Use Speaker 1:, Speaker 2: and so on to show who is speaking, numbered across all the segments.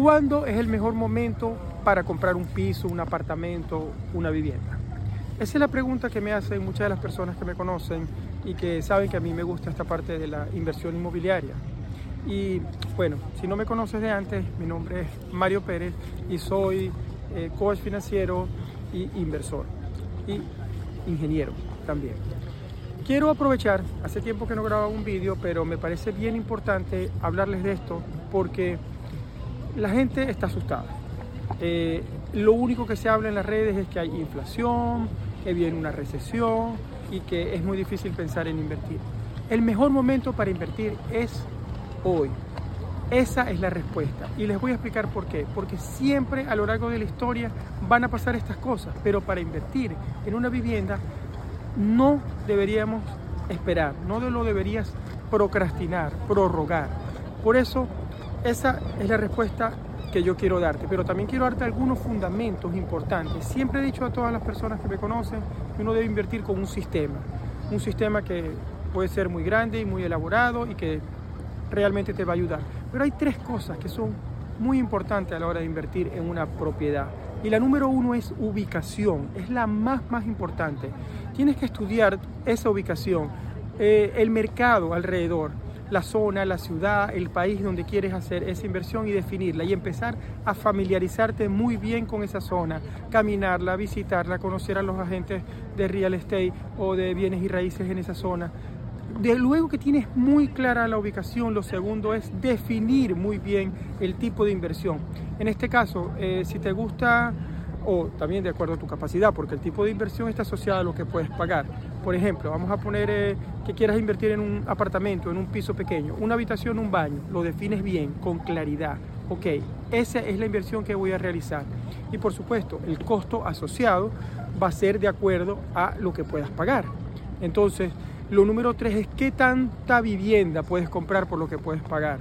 Speaker 1: ¿Cuándo es el mejor momento para comprar un piso, un apartamento, una vivienda? Esa es la pregunta que me hacen muchas de las personas que me conocen y que saben que a mí me gusta esta parte de la inversión inmobiliaria. Y bueno, si no me conoces de antes, mi nombre es Mario Pérez y soy eh, coach financiero y inversor y ingeniero también. Quiero aprovechar, hace tiempo que no grababa un vídeo, pero me parece bien importante hablarles de esto porque la gente está asustada. Eh, lo único que se habla en las redes es que hay inflación, que viene una recesión y que es muy difícil pensar en invertir. El mejor momento para invertir es hoy. Esa es la respuesta. Y les voy a explicar por qué. Porque siempre a lo largo de la historia van a pasar estas cosas. Pero para invertir en una vivienda no deberíamos esperar. No lo deberías procrastinar, prorrogar. Por eso esa es la respuesta que yo quiero darte, pero también quiero darte algunos fundamentos importantes. Siempre he dicho a todas las personas que me conocen que uno debe invertir con un sistema, un sistema que puede ser muy grande y muy elaborado y que realmente te va a ayudar. Pero hay tres cosas que son muy importantes a la hora de invertir en una propiedad. Y la número uno es ubicación, es la más, más importante. Tienes que estudiar esa ubicación, eh, el mercado alrededor la zona, la ciudad, el país donde quieres hacer esa inversión y definirla y empezar a familiarizarte muy bien con esa zona, caminarla, visitarla, conocer a los agentes de real estate o de bienes y raíces en esa zona. De luego que tienes muy clara la ubicación, lo segundo es definir muy bien el tipo de inversión. En este caso, eh, si te gusta o también de acuerdo a tu capacidad, porque el tipo de inversión está asociado a lo que puedes pagar. Por ejemplo, vamos a poner eh, que quieras invertir en un apartamento, en un piso pequeño, una habitación, un baño, lo defines bien, con claridad. Ok, esa es la inversión que voy a realizar. Y por supuesto, el costo asociado va a ser de acuerdo a lo que puedas pagar. Entonces, lo número tres es qué tanta vivienda puedes comprar por lo que puedes pagar,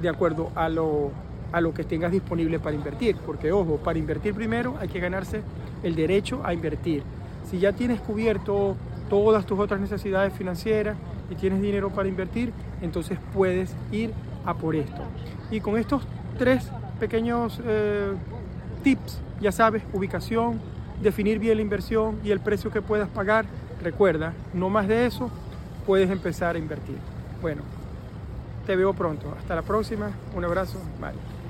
Speaker 1: de acuerdo a lo a lo que tengas disponible para invertir. Porque ojo, para invertir primero hay que ganarse el derecho a invertir. Si ya tienes cubierto todas tus otras necesidades financieras y tienes dinero para invertir, entonces puedes ir a por esto. Y con estos tres pequeños eh, tips, ya sabes, ubicación, definir bien la inversión y el precio que puedas pagar, recuerda, no más de eso, puedes empezar a invertir. Bueno, te veo pronto. Hasta la próxima. Un abrazo. Bye.